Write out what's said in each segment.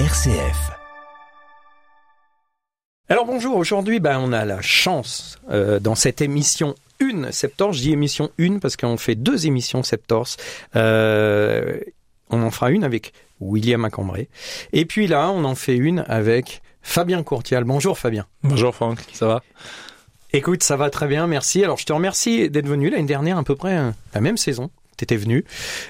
RCF. Alors bonjour, aujourd'hui ben, on a la chance euh, dans cette émission une Septors, je dis émission une parce qu'on fait deux émissions Septors. Euh, on en fera une avec William Acambré. Et puis là, on en fait une avec Fabien Courtial. Bonjour Fabien. Bonjour Franck, ça va? Écoute, ça va très bien, merci. Alors je te remercie d'être venu l'année dernière à peu près euh, la même saison. Tu étais venu.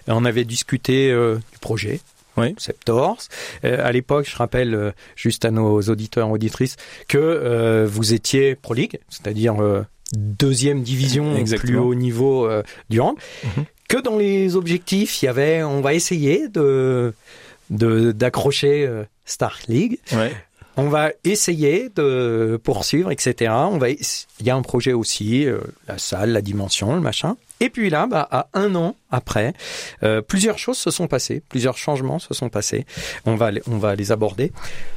On avait discuté euh, du projet, Oui. Septors. Euh, à l'époque, je rappelle euh, juste à nos auditeurs et auditrices que euh, vous étiez Pro League, c'est-à-dire euh, deuxième division plus Exactement. haut niveau euh, du hand. Mhm. Que dans les objectifs, il y avait, on va essayer de de- d'accrocher euh, Star League. Ouais. On va essayer de poursuivre, etc. On va, il y a un projet aussi, euh, la salle, la dimension, le machin. Et puis là, bah, à un an après, euh, plusieurs choses se sont passées, plusieurs changements se sont passés. On va, on va les aborder.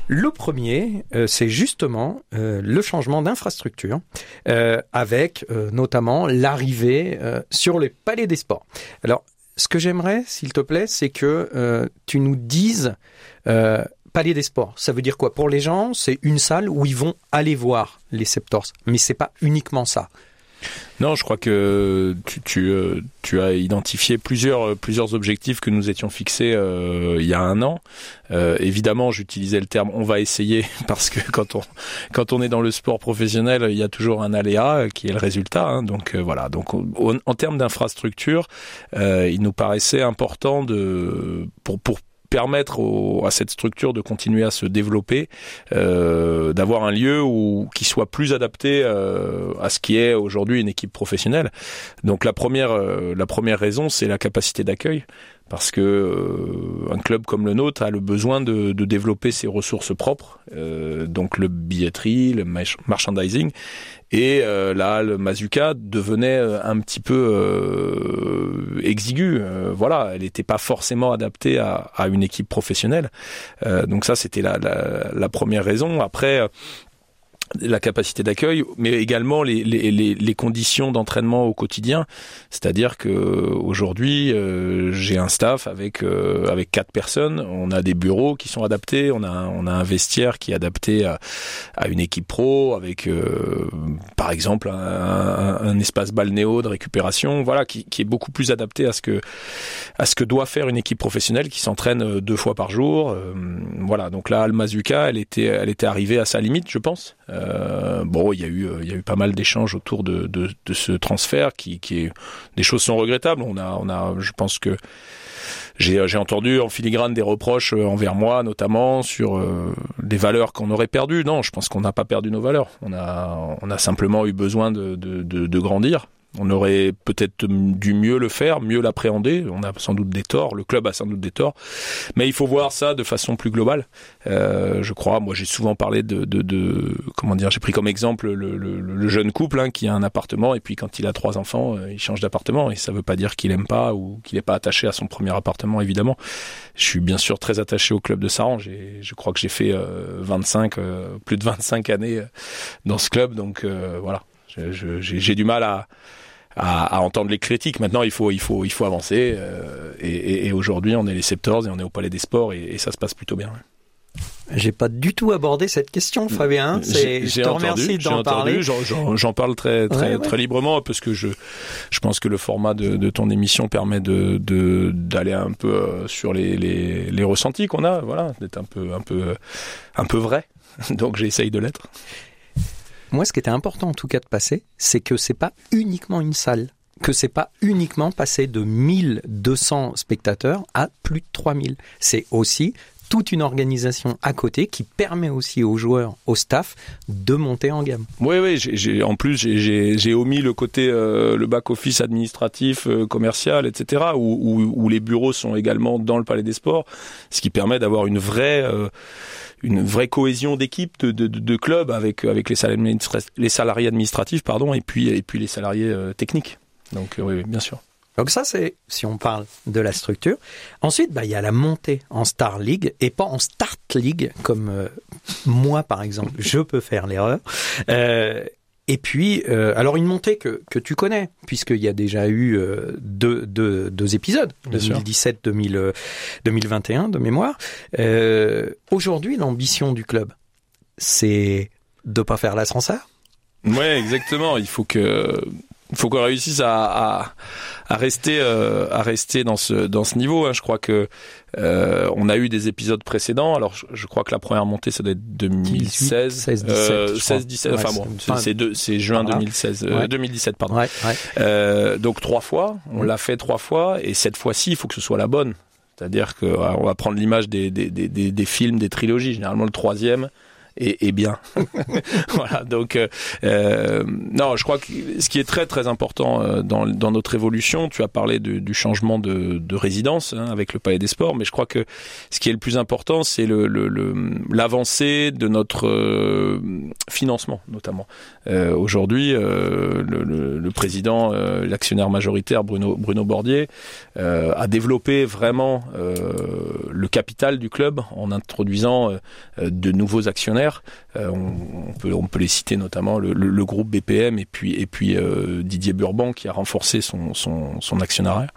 Le premier, euh, c'est justement euh, le changement d'infrastructure, euh, avec euh, notamment l'arrivée euh, sur les palais des sports. Alors, ce que j'aimerais, s'il te plaît, c'est que tu nous dises Palais des Sports, ça veut dire quoi? Pour les gens, c'est une salle où ils vont aller voir les Septors, mais c'est pas uniquement ça. Non, je crois que tu, euh, as identifié plusieurs, euh, plusieurs objectifs que nous étions fixés euh, il y a un an. Évidemment, j'utilisais le terme on va essayer parce que quand on, quand on est dans le sport professionnel, il y a toujours un aléa qui est le résultat. hein. donc voilà. Donc en termes d'infrastructure, il nous paraissait important de pour, pour permettre à cette structure de continuer à se développer, euh, d'avoir un lieu où qui soit plus adapté euh, à ce qui est aujourd'hui une équipe professionnelle. Donc la première euh, la première raison c'est la capacité d'accueil parce que euh, un club comme le nôtre a le besoin de, de développer ses ressources propres, euh, donc le billetterie, le merchandising, et euh, là le Mazuka devenait euh, un petit peu euh, exigu. Euh, voilà, elle n'était pas forcément adaptée à, à une équipe professionnelle. Donc ça c'était la, la, la première raison. Après. Euh, la capacité d'accueil, mais également les, les, les, conditions d'entraînement au quotidien. C'est-à-dire que aujourd'hui, euh, j'ai un staff avec euh, avec quatre personnes. On a des bureaux qui sont adaptés. On a un- on a un vestiaire qui est adapté à, à une équipe pro, avec euh, par exemple un, un, un espace balnéo de récupération. Voilà, qui, qui est beaucoup plus adapté à ce que à ce que doit faire une équipe professionnelle qui s'entraîne euh, deux fois par jour. Euh, voilà. Donc là, Almazuka, elle était elle était arrivée à sa limite, je pense. Euh, bon, il y a eu euh, il y a eu pas mal d'échanges autour de, ce transfert qui, est des choses sont regrettables. On a je pense que j'ai entendu en filigrane des reproches euh, envers moi notamment sur des valeurs qu'on aurait perdues. Non, je pense qu'on n'a pas perdu nos valeurs. On a on a simplement eu besoin de grandir. On aurait peut-être dû mieux le faire, mieux l'appréhender. On a sans doute des torts, le club a sans doute des torts, mais il faut voir ça de façon plus globale. Euh, je crois, moi j'ai souvent parlé de, de, de comment dire, j'ai pris comme exemple le, le, le jeune couple hein, qui a un appartement et puis quand il a trois enfants, euh, il change d'appartement et ça veut pas dire qu'il aime pas ou qu'il n'est pas attaché à son premier appartement évidemment. Je suis bien sûr très attaché au club de Saran. Je crois que j'ai fait euh, 25, euh, plus de 25 années euh, dans ce club, donc euh, voilà. J'ai du mal à, à, à entendre les critiques. Maintenant, il faut, il faut, il faut avancer. euh, et et, et aujourd'hui, on est les Septors et on est au Palais des Sports et, et ça se passe plutôt bien. J'ai pas du tout abordé cette question, Fabien. C'est, J'ai je te remercie d'en parler. j'en- parle très très Ouais, ouais. très librement parce que je je pense que le format de, de ton émission permet de de d'aller un peu euh, sur les les, les ressentis qu'on a, voilà, d'être un peu un peu un peu vrai. Donc j'essaye de l'être. Moi, ce qui était important en tout cas de passer, c'est que c'est pas uniquement une salle, que c'est pas uniquement passer de 1200 spectateurs à plus de 3000. C'est aussi toute une organisation à côté qui permet aussi aux joueurs, au staff, de monter en gamme. Oui, oui. J'ai, j'ai- en plus, j'ai, omis le côté euh, le back office administratif, euh, commercial, etc. Où, où, où les bureaux sont également dans le Palais des Sports, ce qui permet d'avoir une vraie euh, une vraie cohésion d'équipe, de, de, de, club avec avec les salariés, administra- les salariés administratifs, pardon, et puis et puis les salariés euh, techniques. Donc euh, oui, oui, bien sûr. Donc ça, c'est si on parle de la structure. Ensuite, bah, il y a la montée en Star League et pas en Start League, comme euh, moi, par exemple, je peux faire l'erreur. Euh, Et puis, euh, alors une montée que, que tu connais, puisqu'il y a déjà eu euh, deux, deux, deux épisodes, 2017-2021 euh, de mémoire. Euh, Aujourd'hui, l'ambition du club, c'est de pas faire l'ascenseur Ouais, exactement. Il faut que il faut qu'on réussisse à, à, à rester euh, à rester dans ce dans ce niveau. Hein. Je crois que euh, on a eu des épisodes précédents. Alors je, je, crois que la première montée ça doit être 2016, 16, 17, euh, 16, 17. Ouais, enfin bon, c'est juin voilà. 2016, euh, ouais. 2017 pardon. Ouais, euh, donc trois fois, on l'a fait trois fois et cette fois-ci il faut que ce soit la bonne. C'est-à-dire que on va prendre l'image des, des, des, des, films, des trilogies. Généralement le troisième et, bien. voilà. Donc euh, euh, non, je crois que ce qui est très très important euh, dans, notre évolution, tu as parlé du changement de, de résidence hein, avec le Palais des Sports, mais je crois que ce qui est le plus important, c'est le, l'avancée de notre financement, notamment. Aujourd'hui, le, le, le, président, l'actionnaire majoritaire Bruno Bruno Bordier, a développé vraiment le capital du club en introduisant de nouveaux actionnaires euh, on, peut, les citer notamment le, groupe BPM et puis, euh, Didier Burban qui a renforcé son, son, actionnariat.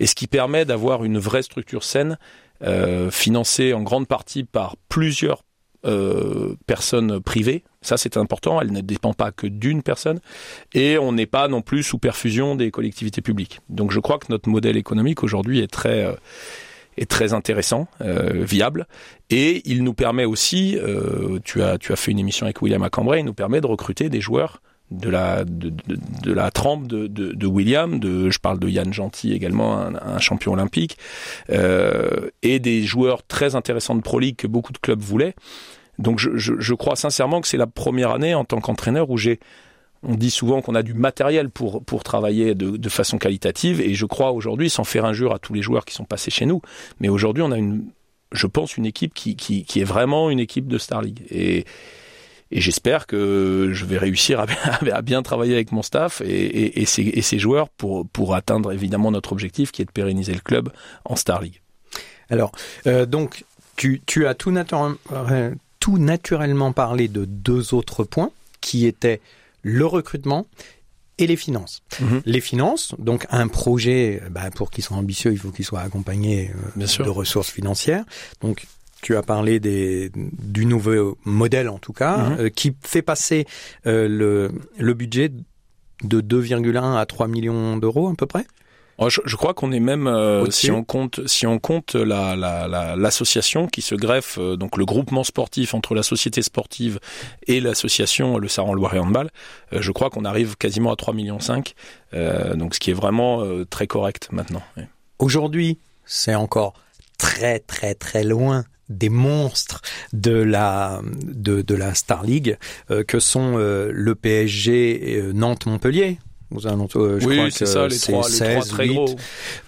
Et ce qui permet d'avoir une vraie structure saine, euh, financée en grande partie par plusieurs personnes privées. Ça, c'est important. Elle ne dépend pas que d'une personne. Et on n'est pas non plus sous perfusion des collectivités publiques. Donc, je crois que notre modèle économique aujourd'hui est très est très intéressant, euh, viable, et il nous permet aussi, euh, tu as tu as fait une émission avec William Acambray, il nous permet de recruter des joueurs de la de, de, la trempe de, de, William, de je parle de Yann Gentil également, un, champion olympique, euh, et des joueurs très intéressants de Pro League que beaucoup de clubs voulaient. Donc je, je crois sincèrement que c'est la première année en tant qu'entraîneur où j'ai on dit souvent qu'on a du matériel pour, pour travailler de, de façon qualitative, et je crois aujourd'hui, sans faire injure à tous les joueurs qui sont passés chez nous, mais aujourd'hui on a une, je pense, une équipe qui, qui, qui est vraiment une équipe de Star League. Et, et j'espère que je vais réussir à, bien travailler avec mon staff et, et, ces joueurs pour, pour atteindre évidemment notre objectif qui est de pérenniser le club en Star League. Alors, euh, donc, tu, tu as natu tout naturellement parlé de deux autres points qui étaient le recrutement et les finances. Mmh. Les finances, donc un projet, bah, pour qu'il soit ambitieux, il faut qu'il soit accompagné euh, de ressources financières. Donc tu as parlé des, du nouveau modèle en tout cas, mmh. euh, qui fait passer euh, le, le budget de 2,1 à 3 millions d'euros à peu près je, je, crois qu'on est même euh, si on compte si on compte la l'association la, la, qui se greffe euh, donc le groupement sportif entre la société sportive et l'association le Saran Loire et Handball euh, je crois qu'on arrive quasiment à 3 millions 5 donc ce qui est vraiment très correct maintenant. Oui. Aujourd'hui, c'est encore très très très loin des monstres de la de, de la Star League que sont le PSG Nantes Montpellier aux alentours. Je oui, crois c'est ça, les trois, 16, les trois très 8, gros.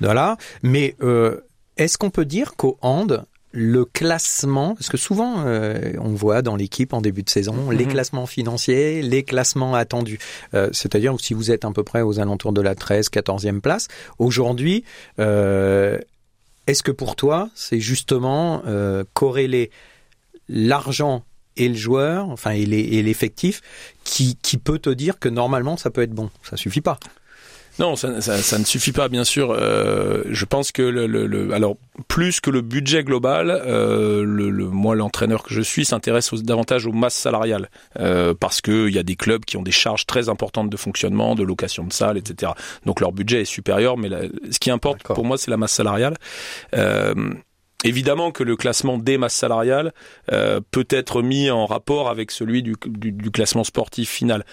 Voilà. Mais euh, est-ce qu'on peut dire qu'au hand, le classement, parce que souvent euh, on voit dans l'équipe en début de saison mm -hmm. les classements financiers, les classements attendus. Euh, C'est-à-dire si vous êtes à peu près aux alentours de la 13, 14e place, aujourd'hui, euh, est-ce que pour toi c'est justement euh, corréler l'argent et le joueur, enfin et l'effectif, qui, qui peut te dire que normalement ça peut être bon. Ça suffit pas. Non, ça, ça, ça, ne suffit pas, bien sûr. Euh, je pense que le, le, le, alors plus que le budget global, euh, le, le, moi l'entraîneur que je suis s'intéresse davantage aux masses salariales euh, parce que il y a des clubs qui ont des charges très importantes de fonctionnement, de location de salles, etc. Donc leur budget est supérieur, mais la, ce qui importe pour moi c'est la masse salariale. Euh, Évidemment que le classement des masses salariales euh, peut être mis en rapport avec celui du, du, du classement sportif final.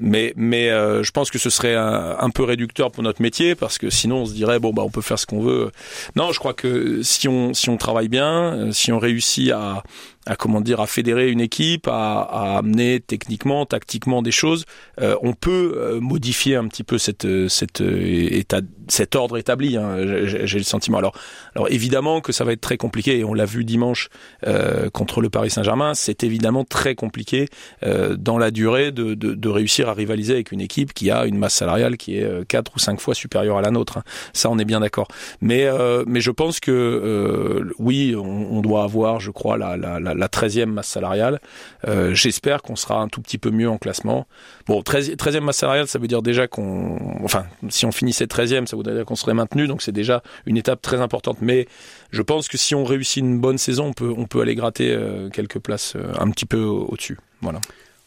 Mais, mais euh, je pense que ce serait un, un, peu réducteur pour notre métier parce que sinon on se dirait bon bah on peut faire ce qu'on veut. Non, je crois que si on si on travaille bien, euh, si on réussit à à comment dire à fédérer une équipe, à, à amener techniquement, tactiquement des choses, euh, on peut euh, modifier un petit peu cette cette état cet ordre établi. Hein, J'ai le sentiment. Alors alors évidemment que ça va être très compliqué et on l'a vu dimanche euh, contre le Paris Saint-Germain. C'est évidemment très compliqué euh, dans la durée de, de, de, réussir à rivaliser avec une équipe qui a une masse salariale qui est quatre ou cinq fois supérieure à la nôtre. Hein. Ça, on est bien d'accord. Mais mais je pense que oui, on, on, doit avoir, je crois, la, la, la la 13e masse salariale. Euh, j'espère qu'on sera un tout petit peu mieux en classement. Bon, 13, e masse salariale, ça veut dire déjà qu'on, enfin, si on finissait 13e, ça voudrait dire qu'on serait maintenu, donc c'est déjà une étape très importante. Mais je pense que si on réussit une bonne saison, on peut, on peut aller gratter euh, quelques places un petit peu au-dessus. Voilà.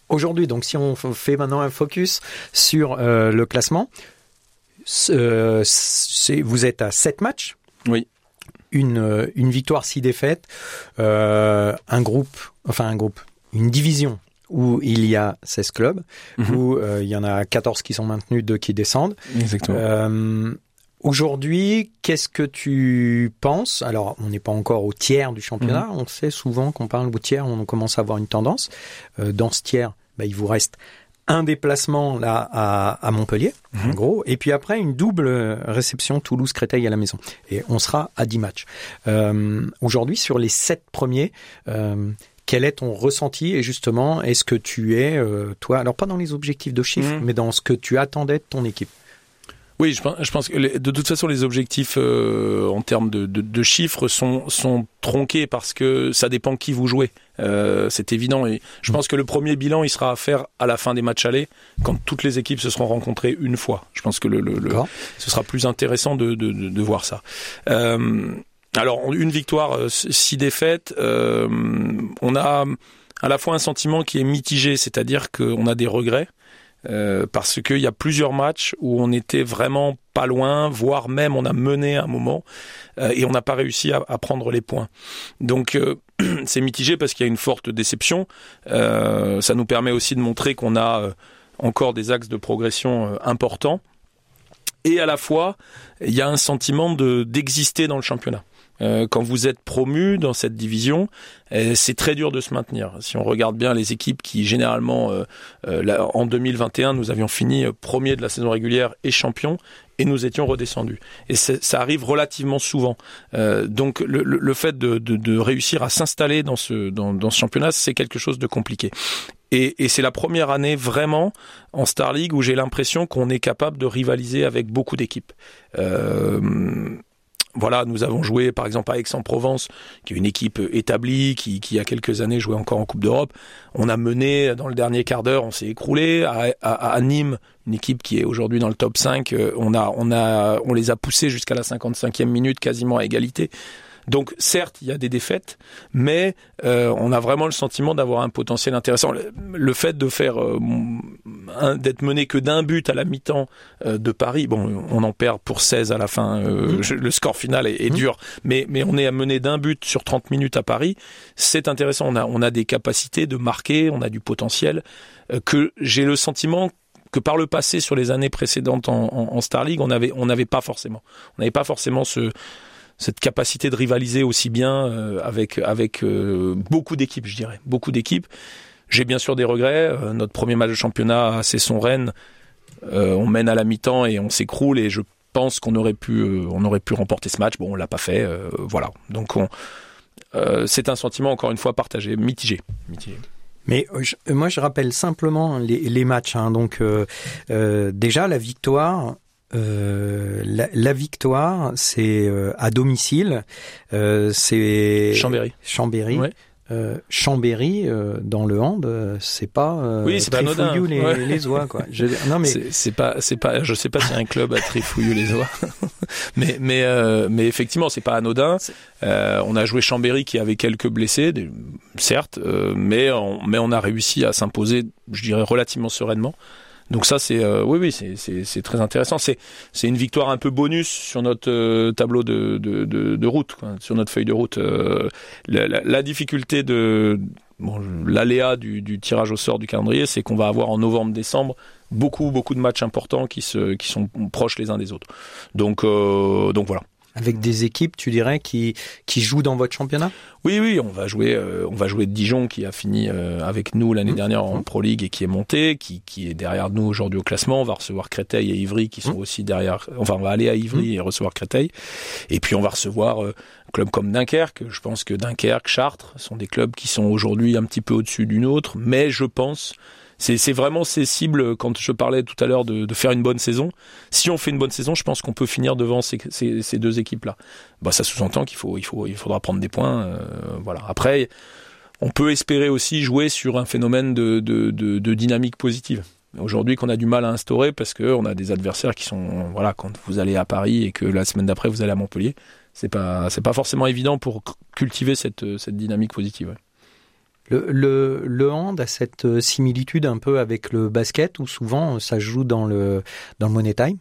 Aujourd'hui, donc si on fait maintenant un focus sur le classement, vous êtes à 7 matchs. Oui une, une victoire, six défaites, euh, un groupe, enfin un groupe, une division où il y a 16 clubs, mhm. où euh, il y en a 14 qui sont maintenus, 2 qui descendent. Exactement. Euh, Aujourd'hui, qu'est-ce que tu penses? Alors, on n'est pas encore au tiers du championnat. Mhm. On sait souvent qu'on parle au tiers, on commence à avoir une tendance. Dans ce tiers, bah, il vous reste un déplacement là à, Montpellier, en mhm. gros, et puis après une double réception Toulouse-Créteil à la maison. Et on sera à 10 matchs. Euh, aujourd'hui, sur les sept premiers, euh, quel est ton ressenti et justement, est-ce que tu es, euh, toi, alors pas dans les objectifs de chiffres, mhm. mais dans ce que tu attendais de ton équipe? Oui, je pense, je pense que de toute façon, les objectifs euh, en termes de, de, de, chiffres sont, sont tronqués parce que ça dépend qui vous jouez. Euh, c'est évident. Et je pense que le premier bilan, il sera à faire à la fin des matchs allés, quand toutes les équipes se seront rencontrées une fois. Je pense que le, le, le ce sera plus intéressant de, de, de voir ça. Euh, alors, une victoire, euh, six défaites. Euh, on a à la fois un sentiment qui est mitigé, c'est-à-dire qu'on a des regrets. Euh, parce qu'il y a plusieurs matchs où on était vraiment pas loin, voire même on a mené un moment euh, et on n'a pas réussi à, prendre les points. Donc euh, c'est mitigé parce qu'il y a une forte déception. ça nous permet aussi de montrer qu'on a encore des axes de progression importants. Et à la fois, il y a un sentiment de d'exister dans le championnat. Euh, quand vous êtes promu dans cette division, euh, c'est très dur de se maintenir. Si on regarde bien les équipes qui généralement euh, en 2021 nous avions fini premier de la saison régulière et champion et nous étions redescendus. Et ça arrive relativement souvent. donc le, fait de, réussir à s'installer dans ce, championnat, c'est quelque chose de compliqué. Et, c'est la première année vraiment en Star League où j'ai l'impression qu'on est capable de rivaliser avec beaucoup d'équipes. Voilà, nous avons joué par exemple à Aix-en-Provence, qui est une équipe établie, qui, qui il y a quelques années jouait encore en Coupe d'Europe. On a mené dans le dernier quart d'heure, on s'est écroulé. À, à, Nîmes, une équipe qui est aujourd'hui dans le top 5, euh, on a, on a, on les a poussés jusqu'à la 55e minute, quasiment à égalité. Donc certes, il y a des défaites, mais euh, on a vraiment le sentiment d'avoir un potentiel intéressant. Le, fait de faire euh, d'être mené que d'un but à la mi-temps euh, de Paris, bon, on en perd pour 16 à la fin. Mmh. Le score final est, mmh. dur, mais mais on est à mener d'un but sur 30 minutes à Paris. C'est intéressant. On a on a des capacités de marquer, on a du potentiel que j'ai le sentiment que par le passé sur les années précédentes en, en, en Star League on avait on n'avait pas forcément on n'avait pas forcément ce cette capacité de rivaliser aussi bien euh, avec avec euh, beaucoup d'équipes, je dirais, beaucoup d'équipes. J'ai bien sûr des regrets. Euh, notre premier match de championnat, c'est son Rennes. on mène à la mi-temps et on s'écroule et je pense qu'on aurait pu on aurait pu remporter ce match. Bon, on l'a pas fait. voilà. Donc on c'est un sentiment encore une fois partagé, mitigé. Mais moi, je rappelle simplement les, les matchs. Hein. Donc, déjà, la victoire, euh, la, la, victoire, c'est euh, à domicile. Euh, c'est Chambéry. Chambéry. Ouais. Euh, Chambéry euh, dans le hand, c'est pas oui, c'est pas anodin. les, ouais. les oies quoi. Je, non mais c'est pas c'est pas je sais pas si un club a trifouillé les oies, mais mais mais effectivement c'est pas anodin. on a joué Chambéry qui avait quelques blessés, certes, mais on, mais on a réussi à s'imposer, je dirais relativement sereinement. Donc ça, c'est euh, oui, oui, c'est très intéressant. C'est une victoire un peu bonus sur notre euh, tableau de, de, de, de route, quoi, sur notre feuille de route. Euh, la, la, difficulté de bon, l'aléa du, du, tirage au sort du calendrier, c'est qu'on va avoir en novembre-décembre beaucoup beaucoup de matchs importants qui se qui sont proches les uns des autres. Donc donc voilà avec des équipes, tu dirais, qui qui jouent dans votre championnat? Oui, oui, on va jouer, euh, on va jouer Dijon qui a fini euh, avec nous l'année mmh. dernière en mmh. Pro League et qui est monté, qui qui est derrière nous aujourd'hui au classement. On va recevoir Créteil et Ivry qui sont mmh. aussi derrière. Enfin, on va aller à Ivry et recevoir Créteil. Et puis on va recevoir euh, un club comme Dunkerque. Je pense que Dunkerque, Chartres sont des clubs qui sont aujourd'hui un petit peu au-dessus d'une autre, mais je pense c'est vraiment ces cibles, quand je parlais tout à l'heure de, faire une bonne saison. Si on fait une bonne saison, je pense qu'on peut finir devant ces, deux équipes-là. Bah, ça sous-entend qu'il faut, il faut, il faudra prendre des points. Euh, voilà. Après, on peut espérer aussi jouer sur un phénomène de, dynamique positive. Aujourd'hui, qu'on a du mal à instaurer parce que on a des adversaires qui sont, voilà, quand vous allez à Paris et que la semaine d'après vous allez à Montpellier, c'est pas, c'est pas forcément évident pour cultiver cette dynamique positive. Le, hand a cette similitude un peu avec le basket où souvent ça joue dans le, dans money time.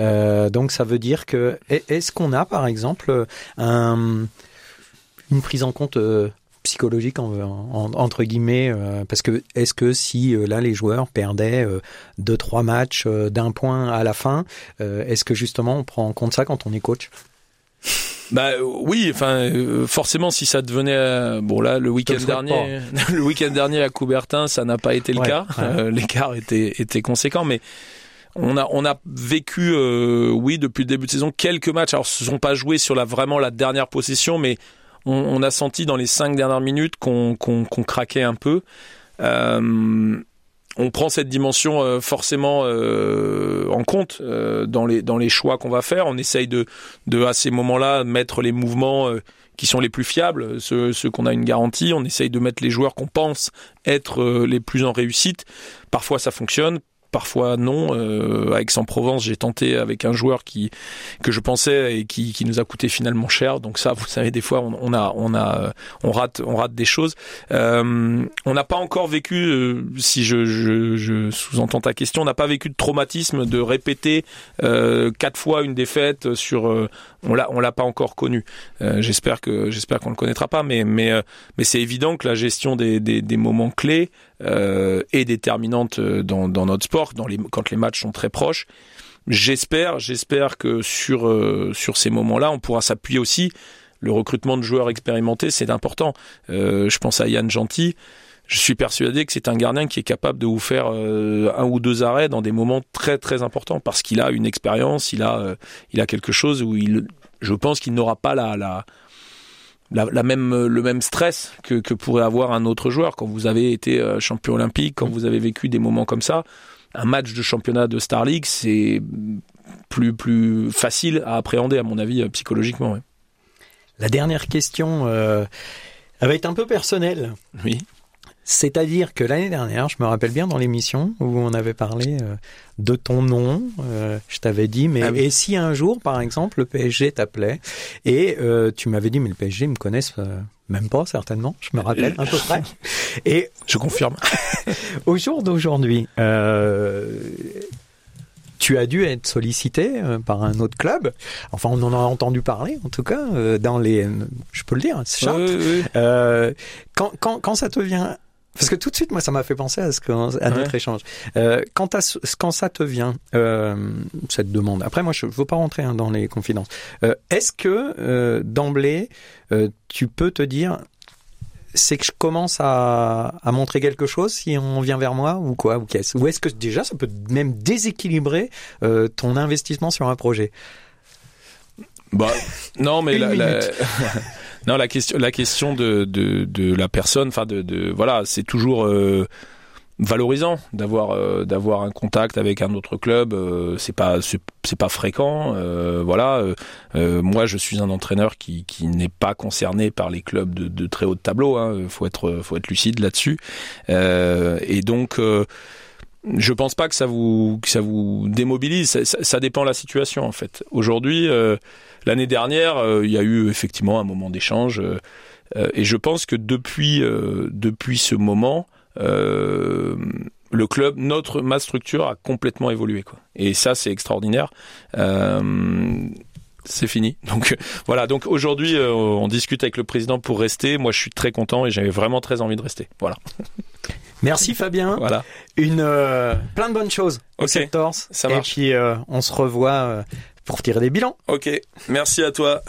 Euh, donc ça veut dire que est-ce qu'on a par exemple un, une prise en compte euh, psychologique en, en, entre guillemets euh, parce que est-ce que si euh, là les joueurs perdaient euh, deux trois matchs euh, d'un point à la fin est-ce que justement on prend en compte ça quand on est coach? Bah oui, enfin forcément si ça devenait bon là le week-end dernier, le week-end dernier à Coubertin ça n'a pas été le Ouais, cas, ouais. l'écart était était conséquent, mais on a on a vécu euh, oui depuis le début de saison quelques matchs. Alors ce sont pas joués sur la vraiment la dernière possession, mais on, on a senti dans les cinq dernières minutes qu'on qu'on qu'on craquait un peu. Euh, on prend cette dimension euh, forcément euh, en compte euh, dans les dans les choix qu'on va faire. On essaye de de à ces moments-là mettre les mouvements qui sont les plus fiables, ceux, ceux qu'on a une garantie. On essaye de mettre les joueurs qu'on pense être les plus en réussite. Parfois ça fonctionne, parfois non. Euh, Aix-en-Provence, j'ai tenté avec un joueur qui que je pensais et qui, qui nous a coûté finalement cher. Donc ça, vous savez, des fois on, on a on a on rate on rate des choses. Euh, on n'a pas encore vécu, euh, si je, je, je sous-entends ta question, on n'a pas vécu de traumatisme de répéter euh, quatre fois une défaite sur. On l'a on l'a pas encore connu. Euh, j'espère que j'espère qu'on le connaîtra pas, mais mais euh, mais c'est évident que la gestion des des, des moments clés euh, est déterminante euh, dans dans notre sport, dans les quand les matchs sont très proches. J'espère j'espère que sur euh, sur ces moments-là, on pourra s'appuyer aussi. Le recrutement de joueurs expérimentés, c'est important. Je pense à Yann Gentil. Je suis persuadé que c'est un gardien qui est capable de vous faire euh, un ou deux arrêts dans des moments très très importants parce qu'il a une expérience, il a euh, il a quelque chose où il, je pense qu'il n'aura pas la, la la, la même le même stress que, que pourrait avoir un autre joueur quand vous avez été euh, champion olympique, quand vous avez vécu des moments comme ça. Un match de championnat de Star League, c'est plus plus facile à appréhender à mon avis euh, psychologiquement. ouais. La dernière question euh, elle va être un peu personnelle. Oui. C'est-à-dire que l'année dernière, je me rappelle bien dans l'émission où on avait parlé euh, de ton nom, euh, je t'avais dit, mais Ah oui. et si un jour, par exemple, le PSG t'appelait et euh, tu m'avais dit, mais le PSG me connaissent même pas certainement, je me rappelle à peu près. Et Je confirme. au jour d'aujourd'hui, euh, tu as dû être sollicité par un autre club. Enfin, on en a entendu parler, en tout cas, dans les, je peux le dire, Chartres. Oui, oui, oui. Euh, quand, quand, quand ça te vient, parce que tout de suite, moi, ça m'a fait penser à, ce que, à notre Ouais. échange. Euh, quand, quand ça te vient, euh, cette demande, après, moi, je ne veux pas rentrer hein, dans les confidences. Euh, Est-ce que, euh, d'emblée, euh, tu peux te dire, c'est que je commence à, à montrer quelque chose si on vient vers moi ou quoi ou qu'est-ce? Ou est-ce que déjà ça peut même déséquilibrer euh, ton investissement sur un projet? Bah, non, mais la, la-. non, la question, la question de, de, de la personne, enfin de, de voilà, c'est toujours euh, valorisant d'avoir euh, d'avoir un contact avec un autre club. euh, c'est pas c'est pas fréquent. euh, voilà, euh, euh, moi je suis un entraîneur qui qui n'est pas concerné par les clubs de, de très haut de tableau. Hein, faut être faut être lucide là-dessus. Et donc. Je pense pas que ça vous que ça vous démobilise. Ça, dépend de la situation en fait. Aujourd'hui, euh, l'année dernière, euh, il y a eu effectivement un moment d'échange, euh, et je pense que depuis depuis ce moment, le club, notre ma structure a complètement évolué quoi. Et ça, c'est extraordinaire. C'est fini. Donc euh, voilà. Donc aujourd'hui, euh, on discute avec le président pour rester. Moi, je suis très content et j'avais vraiment très envie de rester. Voilà. Merci Fabien. Voilà. Une euh, plein de bonnes choses au Ok, Septors. ça Et marche. puis euh, on se revoit pour tirer des bilans. Ok. Merci à toi.